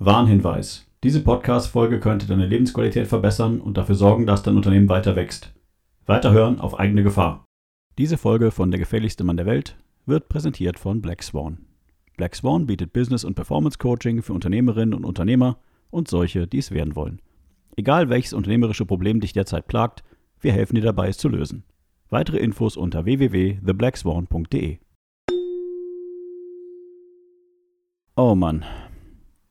Warnhinweis. Diese Podcast-Folge könnte deine Lebensqualität verbessern und dafür sorgen, dass dein Unternehmen weiter wächst. Weiterhören auf eigene Gefahr. Diese Folge von Der gefährlichste Mann der Welt wird präsentiert von Black Swan. Black Swan bietet Business- und Performance-Coaching für Unternehmerinnen und Unternehmer und solche, die es werden wollen. Egal welches unternehmerische Problem dich derzeit plagt, wir helfen dir dabei, es zu lösen. Weitere Infos unter www.theblackswan.de. Oh Mann,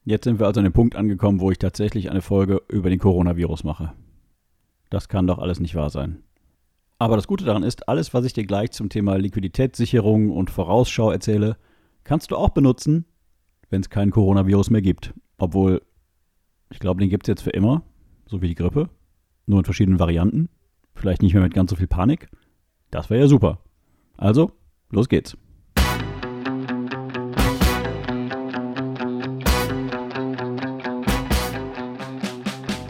Jetzt sind wir also an dem Punkt angekommen, wo ich tatsächlich eine Folge über den Coronavirus mache. Das kann doch alles nicht wahr sein. Aber das Gute daran ist, alles, was ich dir gleich zum Thema Liquiditätssicherung und Vorausschau erzähle, kannst du auch benutzen, wenn es keinen Coronavirus mehr gibt. Obwohl, ich glaube, den gibt es jetzt für immer, so wie die Grippe, nur in verschiedenen Varianten. Vielleicht nicht mehr mit ganz so viel Panik. Das wäre ja super. Also, los geht's.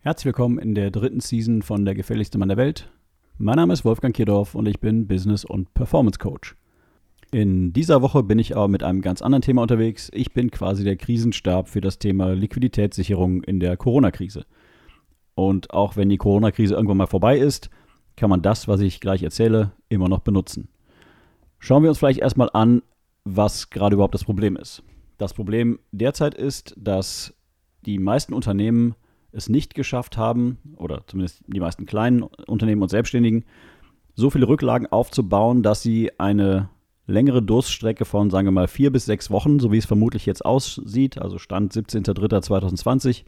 Herzlich willkommen in der dritten Season von Der gefährlichste Mann der Welt. Mein Name ist Wolfgang Kierdorf und ich bin Business- und Performance Coach. In dieser Woche bin ich aber mit einem ganz anderen Thema unterwegs. Ich bin quasi der Krisenstab für das Thema Liquiditätssicherung in der Corona-Krise. Und auch wenn die Corona-Krise irgendwann mal vorbei ist, kann man das, was ich gleich erzähle, immer noch benutzen. Schauen wir uns vielleicht erstmal an, was gerade überhaupt das Problem ist. Das Problem derzeit ist, dass die meisten Unternehmen es nicht geschafft haben, oder zumindest die meisten kleinen Unternehmen und Selbstständigen, so viele Rücklagen aufzubauen, dass sie eine längere Durststrecke von, sagen wir mal, vier bis sechs Wochen, so wie es vermutlich jetzt aussieht, also Stand 17.03.2020,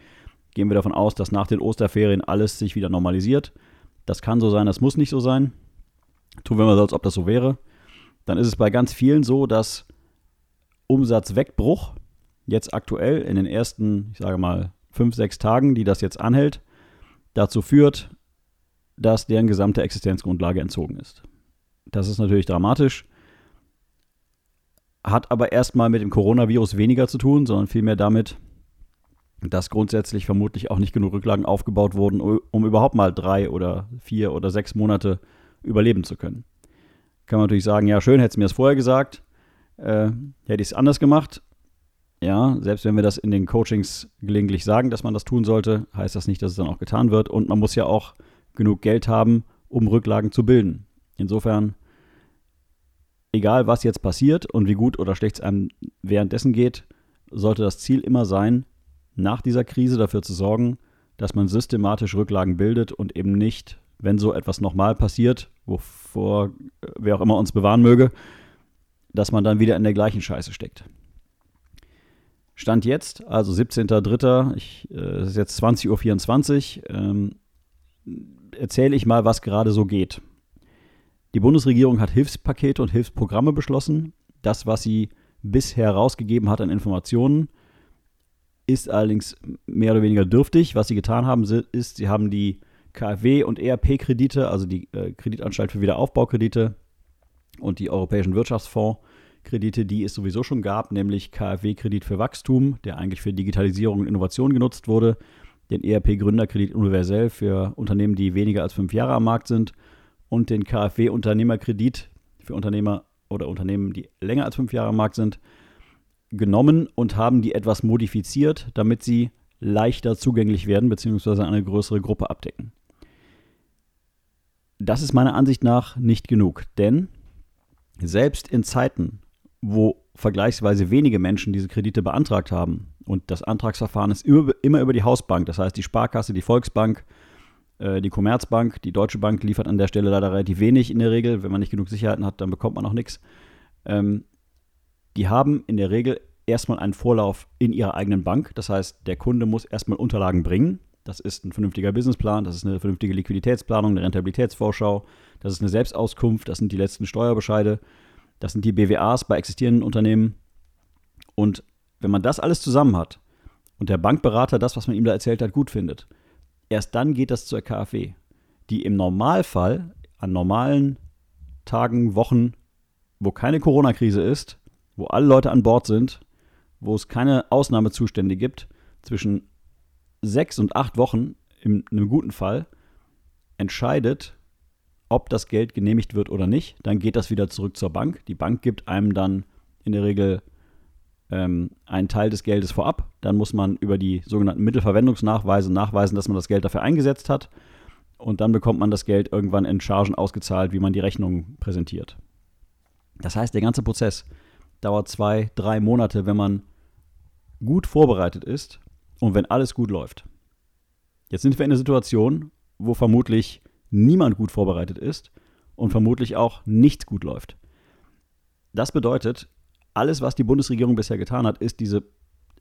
gehen wir davon aus, dass nach den Osterferien alles sich wieder normalisiert. Das kann so sein, das muss nicht so sein. Tun wir mal so, als ob das so wäre. Dann ist es bei ganz vielen so, dass Umsatzwegbruch jetzt aktuell in den ersten, ich sage mal, fünf, sechs Tagen, die das jetzt anhält, dazu führt, dass deren gesamte Existenzgrundlage entzogen ist. Das ist natürlich dramatisch, hat aber erstmal mit dem Coronavirus weniger zu tun, sondern vielmehr damit, dass grundsätzlich vermutlich auch nicht genug Rücklagen aufgebaut wurden, um überhaupt mal drei oder vier oder sechs Monate überleben zu können. Kann man natürlich sagen, ja schön, hätte es mir das vorher gesagt, äh, hätte ich es anders gemacht. Ja, selbst wenn wir das in den Coachings gelegentlich sagen, dass man das tun sollte, heißt das nicht, dass es dann auch getan wird. Und man muss ja auch genug Geld haben, um Rücklagen zu bilden. Insofern, egal was jetzt passiert und wie gut oder schlecht es einem währenddessen geht, sollte das Ziel immer sein, nach dieser Krise dafür zu sorgen, dass man systematisch Rücklagen bildet und eben nicht, wenn so etwas nochmal passiert, wovor wer auch immer uns bewahren möge, dass man dann wieder in der gleichen Scheiße steckt. Stand jetzt, also 17.03., äh, es ist jetzt 20.24 Uhr, ähm, erzähle ich mal, was gerade so geht. Die Bundesregierung hat Hilfspakete und Hilfsprogramme beschlossen. Das, was sie bisher rausgegeben hat an Informationen, ist allerdings mehr oder weniger dürftig. Was sie getan haben, ist, sie haben die KfW- und ERP-Kredite, also die äh, Kreditanstalt für Wiederaufbaukredite und die Europäischen Wirtschaftsfonds, Kredite, die es sowieso schon gab, nämlich KfW-Kredit für Wachstum, der eigentlich für Digitalisierung und Innovation genutzt wurde, den ERP-Gründerkredit universell für Unternehmen, die weniger als fünf Jahre am Markt sind und den KfW-Unternehmerkredit für Unternehmer oder Unternehmen, die länger als fünf Jahre am Markt sind, genommen und haben die etwas modifiziert, damit sie leichter zugänglich werden bzw. eine größere Gruppe abdecken. Das ist meiner Ansicht nach nicht genug, denn selbst in Zeiten, wo vergleichsweise wenige Menschen diese Kredite beantragt haben. Und das Antragsverfahren ist immer, immer über die Hausbank. Das heißt, die Sparkasse, die Volksbank, äh, die Commerzbank, die Deutsche Bank liefert an der Stelle leider relativ wenig in der Regel. Wenn man nicht genug Sicherheiten hat, dann bekommt man auch nichts. Ähm, die haben in der Regel erstmal einen Vorlauf in ihrer eigenen Bank. Das heißt, der Kunde muss erstmal Unterlagen bringen. Das ist ein vernünftiger Businessplan, das ist eine vernünftige Liquiditätsplanung, eine Rentabilitätsvorschau, das ist eine Selbstauskunft, das sind die letzten Steuerbescheide. Das sind die BWAs bei existierenden Unternehmen. Und wenn man das alles zusammen hat und der Bankberater das, was man ihm da erzählt hat, gut findet, erst dann geht das zur KfW, die im Normalfall an normalen Tagen, Wochen, wo keine Corona-Krise ist, wo alle Leute an Bord sind, wo es keine Ausnahmezustände gibt, zwischen sechs und acht Wochen, in einem guten Fall, entscheidet, ob das Geld genehmigt wird oder nicht. Dann geht das wieder zurück zur Bank. Die Bank gibt einem dann in der Regel ähm, einen Teil des Geldes vorab. Dann muss man über die sogenannten Mittelverwendungsnachweise nachweisen, dass man das Geld dafür eingesetzt hat. Und dann bekommt man das Geld irgendwann in Chargen ausgezahlt, wie man die Rechnung präsentiert. Das heißt, der ganze Prozess dauert zwei, drei Monate, wenn man gut vorbereitet ist und wenn alles gut läuft. Jetzt sind wir in einer Situation, wo vermutlich niemand gut vorbereitet ist und vermutlich auch nichts gut läuft. Das bedeutet, alles, was die Bundesregierung bisher getan hat, ist diese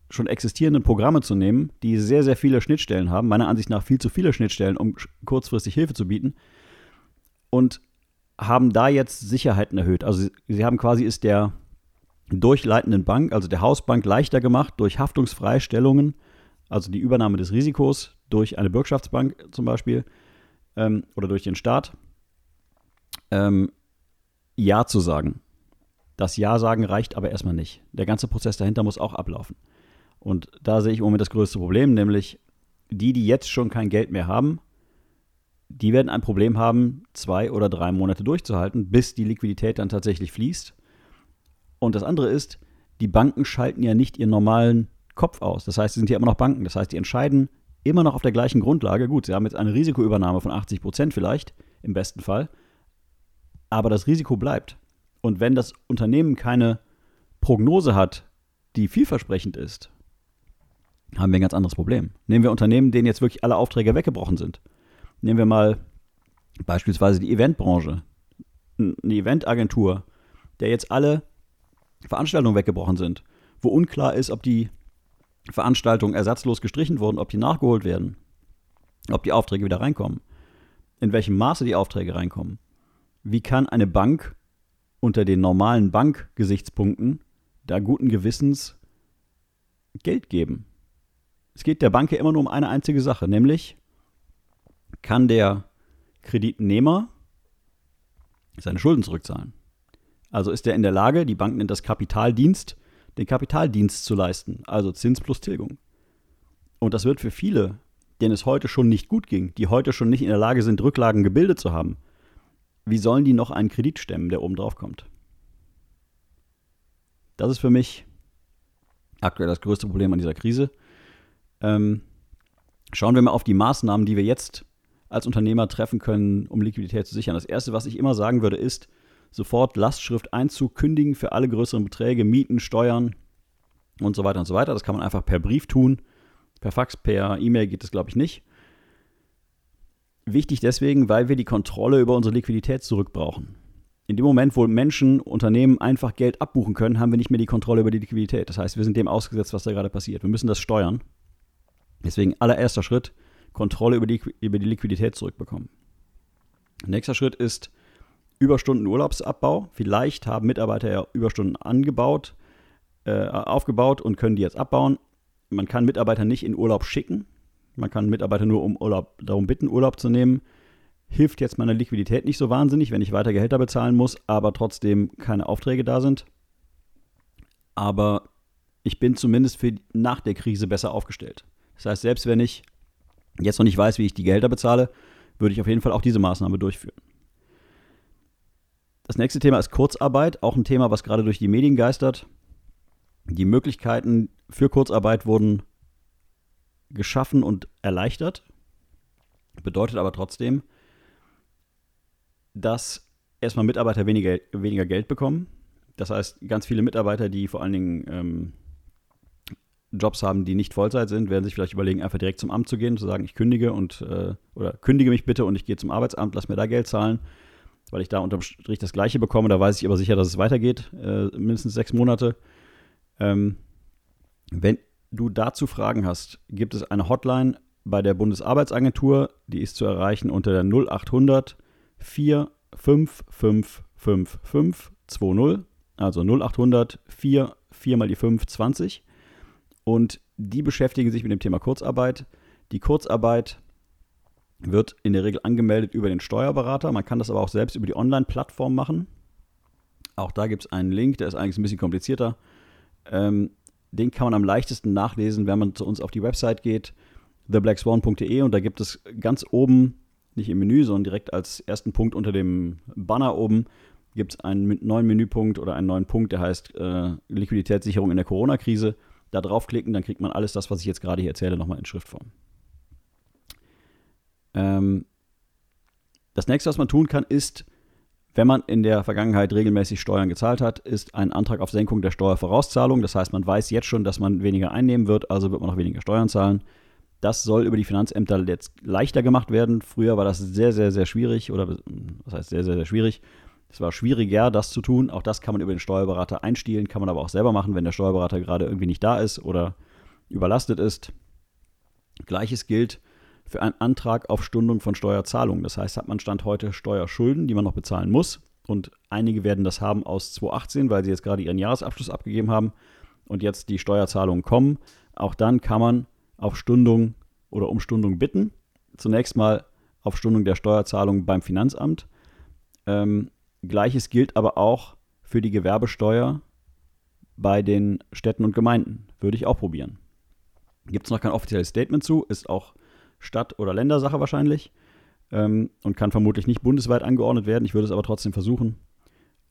schon existierenden Programme zu nehmen, die sehr, sehr viele Schnittstellen haben, meiner Ansicht nach viel zu viele Schnittstellen, um kurzfristig Hilfe zu bieten, und haben da jetzt Sicherheiten erhöht. Also sie haben quasi ist der durchleitenden Bank, also der Hausbank, leichter gemacht durch Haftungsfreistellungen, also die Übernahme des Risikos durch eine Bürgschaftsbank zum Beispiel ähm, oder durch den Staat, ähm, Ja zu sagen. Das Ja sagen reicht aber erstmal nicht. Der ganze Prozess dahinter muss auch ablaufen. Und da sehe ich im Moment das größte Problem, nämlich die, die jetzt schon kein Geld mehr haben, die werden ein Problem haben, zwei oder drei Monate durchzuhalten, bis die Liquidität dann tatsächlich fließt. Und das andere ist, die Banken schalten ja nicht ihren normalen Kopf aus. Das heißt, sie sind ja immer noch Banken. Das heißt, die entscheiden immer noch auf der gleichen Grundlage. Gut, sie haben jetzt eine Risikoübernahme von 80 Prozent vielleicht, im besten Fall. Aber das Risiko bleibt. Und wenn das Unternehmen keine Prognose hat, die vielversprechend ist, haben wir ein ganz anderes Problem. Nehmen wir Unternehmen, denen jetzt wirklich alle Aufträge weggebrochen sind. Nehmen wir mal beispielsweise die Eventbranche. Eine Eventagentur, der jetzt alle Veranstaltungen weggebrochen sind, wo unklar ist, ob die Veranstaltungen ersatzlos gestrichen wurden, ob die nachgeholt werden, ob die Aufträge wieder reinkommen, in welchem Maße die Aufträge reinkommen. Wie kann eine Bank unter den normalen Bankgesichtspunkten da guten Gewissens Geld geben. Es geht der Bank ja immer nur um eine einzige Sache, nämlich kann der Kreditnehmer seine Schulden zurückzahlen. Also ist er in der Lage, die Bank nennt das Kapitaldienst, den Kapitaldienst zu leisten, also Zins plus Tilgung. Und das wird für viele, denen es heute schon nicht gut ging, die heute schon nicht in der Lage sind, Rücklagen gebildet zu haben, wie sollen die noch einen Kredit stemmen, der oben drauf kommt? Das ist für mich aktuell das größte Problem an dieser Krise. Ähm, schauen wir mal auf die Maßnahmen, die wir jetzt als Unternehmer treffen können, um Liquidität zu sichern. Das Erste, was ich immer sagen würde, ist, sofort Lastschrifteinzug kündigen für alle größeren Beträge, Mieten, Steuern und so weiter und so weiter. Das kann man einfach per Brief tun. Per Fax, per E-Mail geht das, glaube ich, nicht. Wichtig deswegen, weil wir die Kontrolle über unsere Liquidität zurückbrauchen. In dem Moment, wo Menschen, Unternehmen einfach Geld abbuchen können, haben wir nicht mehr die Kontrolle über die Liquidität. Das heißt, wir sind dem ausgesetzt, was da gerade passiert. Wir müssen das steuern. Deswegen allererster Schritt, Kontrolle über die, über die Liquidität zurückbekommen. Nächster Schritt ist Überstunden Urlaubsabbau. Vielleicht haben Mitarbeiter ja Überstunden angebaut, äh, aufgebaut und können die jetzt abbauen. Man kann Mitarbeiter nicht in Urlaub schicken. Man kann Mitarbeiter nur um Urlaub, darum bitten, Urlaub zu nehmen. Hilft jetzt meiner Liquidität nicht so wahnsinnig, wenn ich weiter Gehälter bezahlen muss, aber trotzdem keine Aufträge da sind. Aber ich bin zumindest für nach der Krise besser aufgestellt. Das heißt, selbst wenn ich jetzt noch nicht weiß, wie ich die Gehälter bezahle, würde ich auf jeden Fall auch diese Maßnahme durchführen. Das nächste Thema ist Kurzarbeit, auch ein Thema, was gerade durch die Medien geistert. Die Möglichkeiten für Kurzarbeit wurden geschaffen und erleichtert. Bedeutet aber trotzdem, dass erstmal Mitarbeiter weniger, weniger Geld bekommen. Das heißt, ganz viele Mitarbeiter, die vor allen Dingen ähm, Jobs haben, die nicht Vollzeit sind, werden sich vielleicht überlegen, einfach direkt zum Amt zu gehen, zu sagen, ich kündige und äh, oder kündige mich bitte und ich gehe zum Arbeitsamt, lass mir da Geld zahlen, weil ich da unterm Strich das Gleiche bekomme. Da weiß ich aber sicher, dass es weitergeht, äh, mindestens sechs Monate. Ähm, wenn du dazu Fragen hast, gibt es eine Hotline bei der Bundesarbeitsagentur, die ist zu erreichen unter der 0800 4555520, also 0800 4 4 mal die 5 20. Und die beschäftigen sich mit dem Thema Kurzarbeit. Die Kurzarbeit wird in der Regel angemeldet über den Steuerberater. Man kann das aber auch selbst über die Online-Plattform machen. Auch da gibt es einen Link, der ist eigentlich ein bisschen komplizierter. Ähm, den kann man am leichtesten nachlesen, wenn man zu uns auf die Website geht, theblackswan.de und da gibt es ganz oben, nicht im Menü, sondern direkt als ersten Punkt unter dem Banner oben, gibt es einen neuen Menüpunkt oder einen neuen Punkt, der heißt äh, Liquiditätssicherung in der Corona-Krise. Da draufklicken, dann kriegt man alles das, was ich jetzt gerade hier erzähle, nochmal in Schriftform. Ähm, das nächste, was man tun kann, ist, wenn man in der Vergangenheit regelmäßig Steuern gezahlt hat, ist ein Antrag auf Senkung der Steuervorauszahlung. Das heißt, man weiß jetzt schon, dass man weniger einnehmen wird, also wird man auch weniger Steuern zahlen. Das soll über die Finanzämter jetzt leichter gemacht werden. Früher war das sehr, sehr, sehr schwierig oder was heißt sehr, sehr, sehr schwierig. Es war schwieriger, das zu tun. Auch das kann man über den Steuerberater einstielen, kann man aber auch selber machen, wenn der Steuerberater gerade irgendwie nicht da ist oder überlastet ist. Gleiches gilt für einen Antrag auf Stundung von Steuerzahlungen. Das heißt, hat man Stand heute Steuerschulden, die man noch bezahlen muss. Und einige werden das haben aus 2018, weil sie jetzt gerade ihren Jahresabschluss abgegeben haben und jetzt die Steuerzahlungen kommen. Auch dann kann man auf Stundung oder um Stundung bitten. Zunächst mal auf Stundung der Steuerzahlung beim Finanzamt. Ähm, Gleiches gilt aber auch für die Gewerbesteuer bei den Städten und Gemeinden. Würde ich auch probieren. Gibt es noch kein offizielles Statement zu, ist auch Stadt- oder Ländersache wahrscheinlich ähm, und kann vermutlich nicht bundesweit angeordnet werden. Ich würde es aber trotzdem versuchen.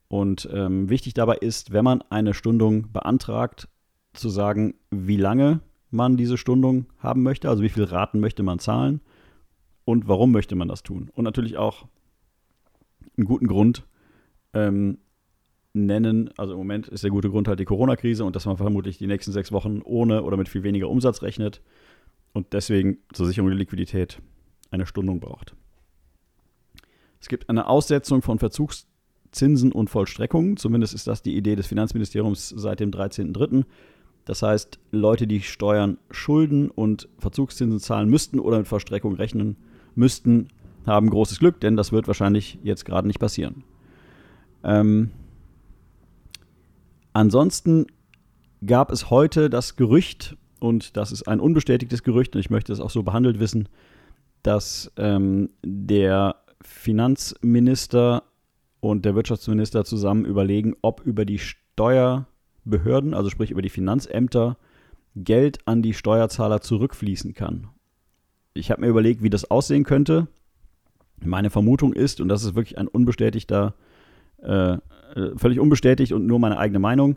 Und ähm, wichtig dabei ist, wenn man eine Stundung beantragt, zu sagen, wie lange man diese Stundung haben möchte, also wie viele Raten möchte man zahlen und warum möchte man das tun. Und natürlich auch einen guten Grund ähm, nennen. Also im Moment ist der gute Grund halt die Corona-Krise und dass man vermutlich die nächsten sechs Wochen ohne oder mit viel weniger Umsatz rechnet und deswegen zur Sicherung der Liquidität eine Stundung braucht. Es gibt eine Aussetzung von Verzugszinsen und Vollstreckungen. Zumindest ist das die Idee des Finanzministeriums seit dem 13.03. Das heißt, Leute, die Steuern schulden und Verzugszinsen zahlen müssten oder mit Vollstreckung rechnen müssten, haben großes Glück, denn das wird wahrscheinlich jetzt gerade nicht passieren. Ähm, ansonsten gab es heute das Gerücht, und das ist ein unbestätigtes Gerücht und ich möchte es auch so behandelt wissen, dass ähm, der Finanzminister und der Wirtschaftsminister zusammen überlegen, ob über die Steuerbehörden, also sprich über die Finanzämter, Geld an die Steuerzahler zurückfließen kann. Ich habe mir überlegt, wie das aussehen könnte. Meine Vermutung ist, und das ist wirklich ein unbestätigter, äh, äh völlig unbestätigt und nur meine eigene Meinung,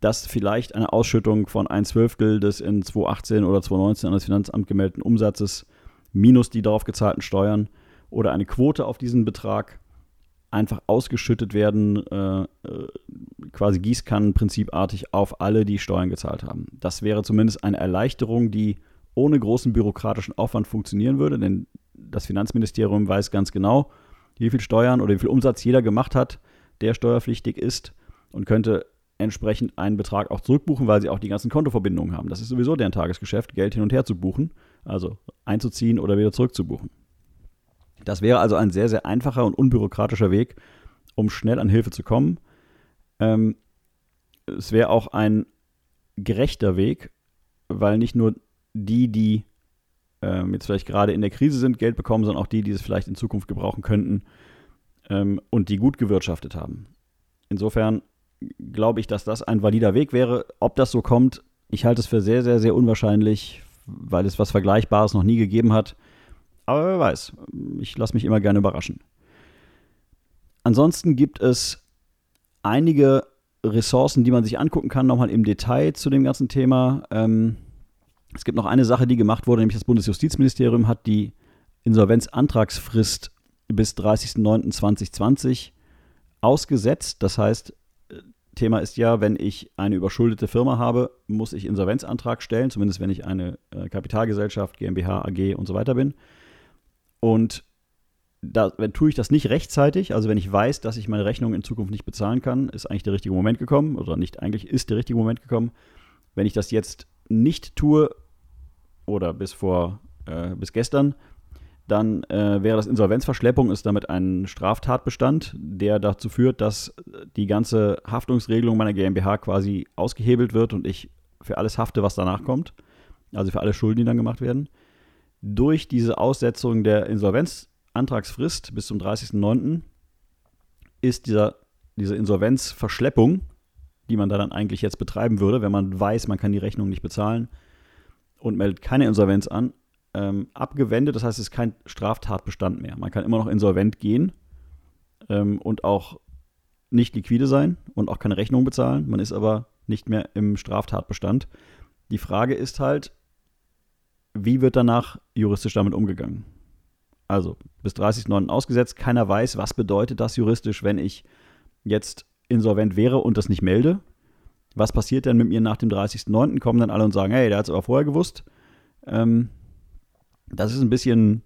dass vielleicht eine Ausschüttung von ein Zwölftel des in 2018 oder 2019 an das Finanzamt gemeldeten Umsatzes minus die darauf gezahlten Steuern oder eine Quote auf diesen Betrag einfach ausgeschüttet werden, äh, äh, quasi Gießkannenprinzipartig auf alle, die Steuern gezahlt haben. Das wäre zumindest eine Erleichterung, die ohne großen bürokratischen Aufwand funktionieren würde, denn das Finanzministerium weiß ganz genau, wie viel Steuern oder wie viel Umsatz jeder gemacht hat, der steuerpflichtig ist und könnte entsprechend einen Betrag auch zurückbuchen, weil sie auch die ganzen Kontoverbindungen haben. Das ist sowieso deren Tagesgeschäft, Geld hin und her zu buchen, also einzuziehen oder wieder zurückzubuchen. Das wäre also ein sehr, sehr einfacher und unbürokratischer Weg, um schnell an Hilfe zu kommen. Ähm, es wäre auch ein gerechter Weg, weil nicht nur die, die ähm, jetzt vielleicht gerade in der Krise sind, Geld bekommen, sondern auch die, die es vielleicht in Zukunft gebrauchen könnten ähm, und die gut gewirtschaftet haben. Insofern glaube ich, dass das ein valider Weg wäre. Ob das so kommt, ich halte es für sehr, sehr, sehr unwahrscheinlich, weil es was Vergleichbares noch nie gegeben hat. Aber wer weiß, ich lasse mich immer gerne überraschen. Ansonsten gibt es einige Ressourcen, die man sich angucken kann, nochmal im Detail zu dem ganzen Thema. Ähm, es gibt noch eine Sache, die gemacht wurde, nämlich das Bundesjustizministerium hat die Insolvenzantragsfrist bis 30.09.2020 ausgesetzt. Das heißt, Thema ist ja, wenn ich eine überschuldete Firma habe, muss ich Insolvenzantrag stellen, zumindest wenn ich eine äh, Kapitalgesellschaft, GmbH, AG und so weiter bin. Und da wenn, tue ich das nicht rechtzeitig, also wenn ich weiß, dass ich meine Rechnung in Zukunft nicht bezahlen kann, ist eigentlich der richtige Moment gekommen, oder nicht eigentlich ist der richtige Moment gekommen. Wenn ich das jetzt nicht tue, oder bis vor, äh, bis gestern, dann äh, wäre das Insolvenzverschleppung, ist damit ein Straftatbestand, der dazu führt, dass die ganze Haftungsregelung meiner GmbH quasi ausgehebelt wird und ich für alles hafte, was danach kommt. also für alle Schulden, die dann gemacht werden. Durch diese Aussetzung der Insolvenzantragsfrist bis zum 30.09. ist dieser, diese Insolvenzverschleppung, die man da dann eigentlich jetzt betreiben würde, wenn man weiß, man kann die Rechnung nicht bezahlen und meldet keine Insolvenz an, ähm, abgewendet. Das heißt, es ist kein Straftatbestand mehr. Man kann immer noch insolvent gehen ähm, und auch nicht liquide sein und auch keine Rechnung bezahlen. Man ist aber nicht mehr im Straftatbestand. Die Frage ist halt, wie wird danach juristisch damit umgegangen? Also bis 30.09. ausgesetzt, keiner weiß, was bedeutet das juristisch, wenn ich jetzt insolvent wäre und das nicht melde. Was passiert denn mit mir nach dem 30.09.? Kommen dann alle und sagen, hey, der hat es aber vorher gewusst. Ähm, das ist ein bisschen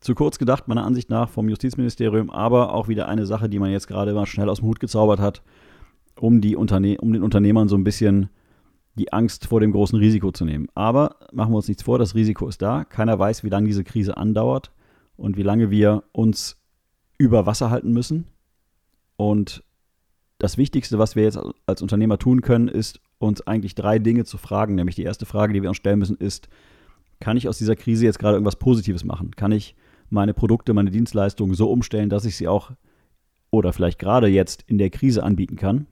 zu kurz gedacht, meiner Ansicht nach, vom Justizministerium, aber auch wieder eine Sache, die man jetzt gerade mal schnell aus dem Hut gezaubert hat, um, die Unterne um den Unternehmern so ein bisschen die Angst vor dem großen Risiko zu nehmen. Aber machen wir uns nichts vor, das Risiko ist da. Keiner weiß, wie lange diese Krise andauert und wie lange wir uns über Wasser halten müssen. Und das Wichtigste, was wir jetzt als Unternehmer tun können, ist uns eigentlich drei Dinge zu fragen. Nämlich die erste Frage, die wir uns stellen müssen, ist, kann ich aus dieser Krise jetzt gerade irgendwas Positives machen? Kann ich meine Produkte, meine Dienstleistungen so umstellen, dass ich sie auch oder vielleicht gerade jetzt in der Krise anbieten kann?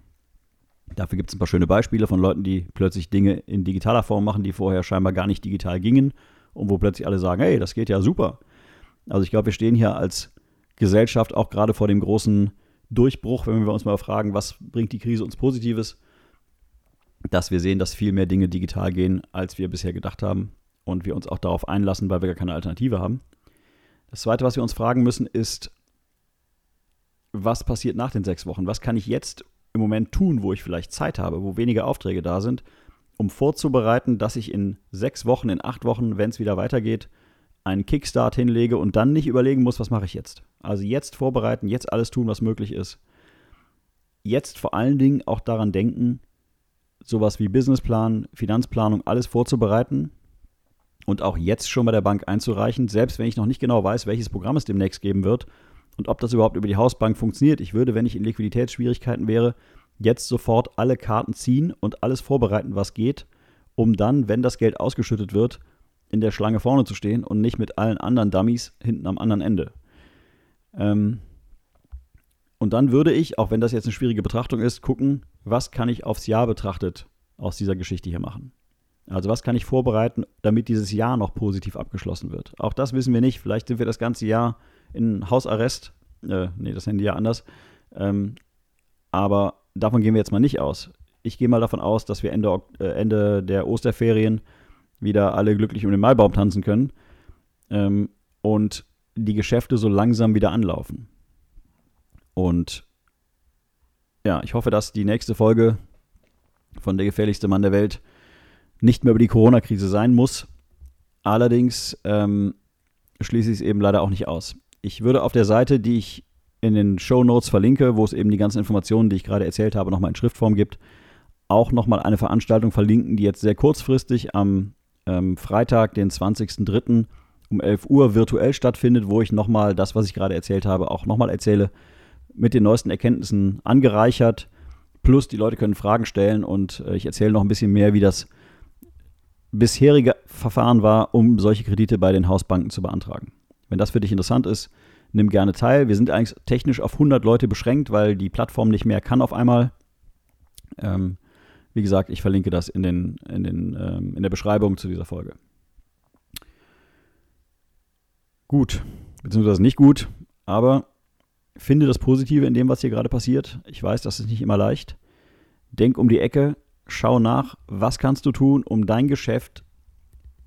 Dafür gibt es ein paar schöne Beispiele von Leuten, die plötzlich Dinge in digitaler Form machen, die vorher scheinbar gar nicht digital gingen und wo plötzlich alle sagen, hey, das geht ja super. Also ich glaube, wir stehen hier als Gesellschaft auch gerade vor dem großen Durchbruch, wenn wir uns mal fragen, was bringt die Krise uns Positives, dass wir sehen, dass viel mehr Dinge digital gehen, als wir bisher gedacht haben und wir uns auch darauf einlassen, weil wir gar keine Alternative haben. Das Zweite, was wir uns fragen müssen, ist, was passiert nach den sechs Wochen? Was kann ich jetzt im Moment tun, wo ich vielleicht Zeit habe, wo weniger Aufträge da sind, um vorzubereiten, dass ich in sechs Wochen, in acht Wochen, wenn es wieder weitergeht, einen Kickstart hinlege und dann nicht überlegen muss, was mache ich jetzt. Also jetzt vorbereiten, jetzt alles tun, was möglich ist. Jetzt vor allen Dingen auch daran denken, sowas wie Businessplan, Finanzplanung, alles vorzubereiten, und auch jetzt schon bei der Bank einzureichen, selbst wenn ich noch nicht genau weiß, welches Programm es demnächst geben wird und ob das überhaupt über die Hausbank funktioniert. Ich würde, wenn ich in Liquiditätsschwierigkeiten wäre, jetzt sofort alle Karten ziehen und alles vorbereiten, was geht, um dann, wenn das Geld ausgeschüttet wird, in der Schlange vorne zu stehen und nicht mit allen anderen Dummies hinten am anderen Ende. Ähm und dann würde ich, auch wenn das jetzt eine schwierige Betrachtung ist, gucken, was kann ich aufs Jahr betrachtet aus dieser Geschichte hier machen. Also was kann ich vorbereiten, damit dieses Jahr noch positiv abgeschlossen wird? Auch das wissen wir nicht. Vielleicht sind wir das ganze Jahr in Hausarrest. Äh, nee, das Handy ja anders. Ähm, aber davon gehen wir jetzt mal nicht aus. Ich gehe mal davon aus, dass wir Ende, äh, Ende der Osterferien wieder alle glücklich um den Maibaum tanzen können ähm, und die Geschäfte so langsam wieder anlaufen. Und ja, ich hoffe, dass die nächste Folge von Der gefährlichste Mann der Welt nicht mehr über die Corona-Krise sein muss. Allerdings ähm, schließe ich es eben leider auch nicht aus. Ich würde auf der Seite, die ich in den Show Notes verlinke, wo es eben die ganzen Informationen, die ich gerade erzählt habe, nochmal in Schriftform gibt, auch nochmal eine Veranstaltung verlinken, die jetzt sehr kurzfristig am ähm, Freitag, den 20.03. um 11 Uhr virtuell stattfindet, wo ich nochmal das, was ich gerade erzählt habe, auch nochmal erzähle, mit den neuesten Erkenntnissen angereichert. Plus die Leute können Fragen stellen und äh, ich erzähle noch ein bisschen mehr, wie das bisherige Verfahren war, um solche Kredite bei den Hausbanken zu beantragen. Wenn das für dich interessant ist, nimm gerne teil. Wir sind eigentlich technisch auf 100 Leute beschränkt, weil die Plattform nicht mehr kann auf einmal. Ähm, wie gesagt, ich verlinke das in, den, in, den, ähm, in der Beschreibung zu dieser Folge. Gut, beziehungsweise nicht gut, aber finde das Positive in dem, was hier gerade passiert. Ich weiß, das ist nicht immer leicht. Denk um die Ecke, schau nach, was kannst du tun, um dein Geschäft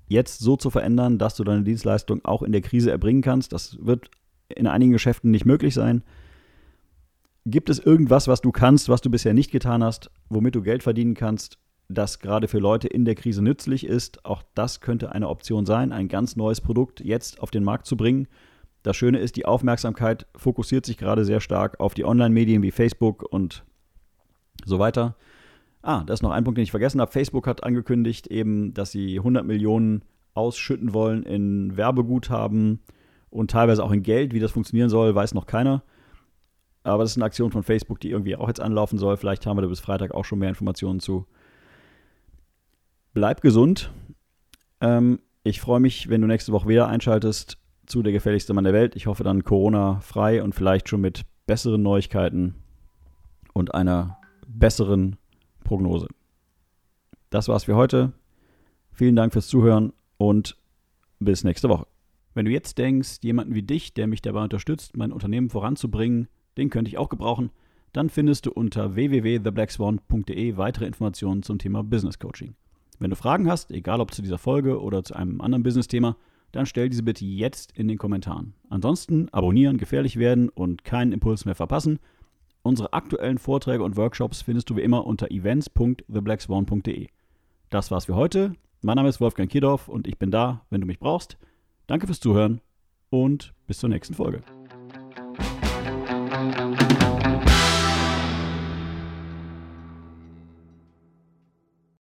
jetzt so zu verändern, dass du deine Dienstleistung auch in der Krise erbringen kannst. Das wird in einigen Geschäften nicht möglich sein. Gibt es irgendwas, was du kannst, was du bisher nicht getan hast, womit du Geld verdienen kannst, das gerade für Leute in der Krise nützlich ist? Auch das könnte eine Option sein, ein ganz neues Produkt jetzt auf den Markt zu bringen. Das Schöne ist, die Aufmerksamkeit fokussiert sich gerade sehr stark auf die Online-Medien wie Facebook und so weiter. Ah, da ist noch ein Punkt, den ich vergessen habe. Facebook hat angekündigt, eben, dass sie 100 Millionen ausschütten wollen in Werbeguthaben und teilweise auch in Geld. Wie das funktionieren soll, weiß noch keiner. Aber das ist eine Aktion von Facebook, die irgendwie auch jetzt anlaufen soll. Vielleicht haben wir da bis Freitag auch schon mehr Informationen zu. Bleib gesund. Ähm, ich freue mich, wenn du nächste Woche wieder einschaltest zu der gefährlichste Mann der Welt. Ich hoffe dann Corona-frei und vielleicht schon mit besseren Neuigkeiten und einer besseren Prognose. Das war's für heute. Vielen Dank fürs Zuhören und bis nächste Woche. Wenn du jetzt denkst, jemanden wie dich, der mich dabei unterstützt, mein Unternehmen voranzubringen, den könnte ich auch gebrauchen, dann findest du unter www.theblackswan.de weitere Informationen zum Thema Business Coaching. Wenn du Fragen hast, egal ob zu dieser Folge oder zu einem anderen Business-Thema, dann stell diese bitte jetzt in den Kommentaren. Ansonsten abonnieren, gefährlich werden und keinen Impuls mehr verpassen. Unsere aktuellen Vorträge und Workshops findest du wie immer unter events.theblackswan.de. Das war's für heute. Mein Name ist Wolfgang Kierdorf und ich bin da, wenn du mich brauchst. Danke fürs Zuhören und bis zur nächsten Folge.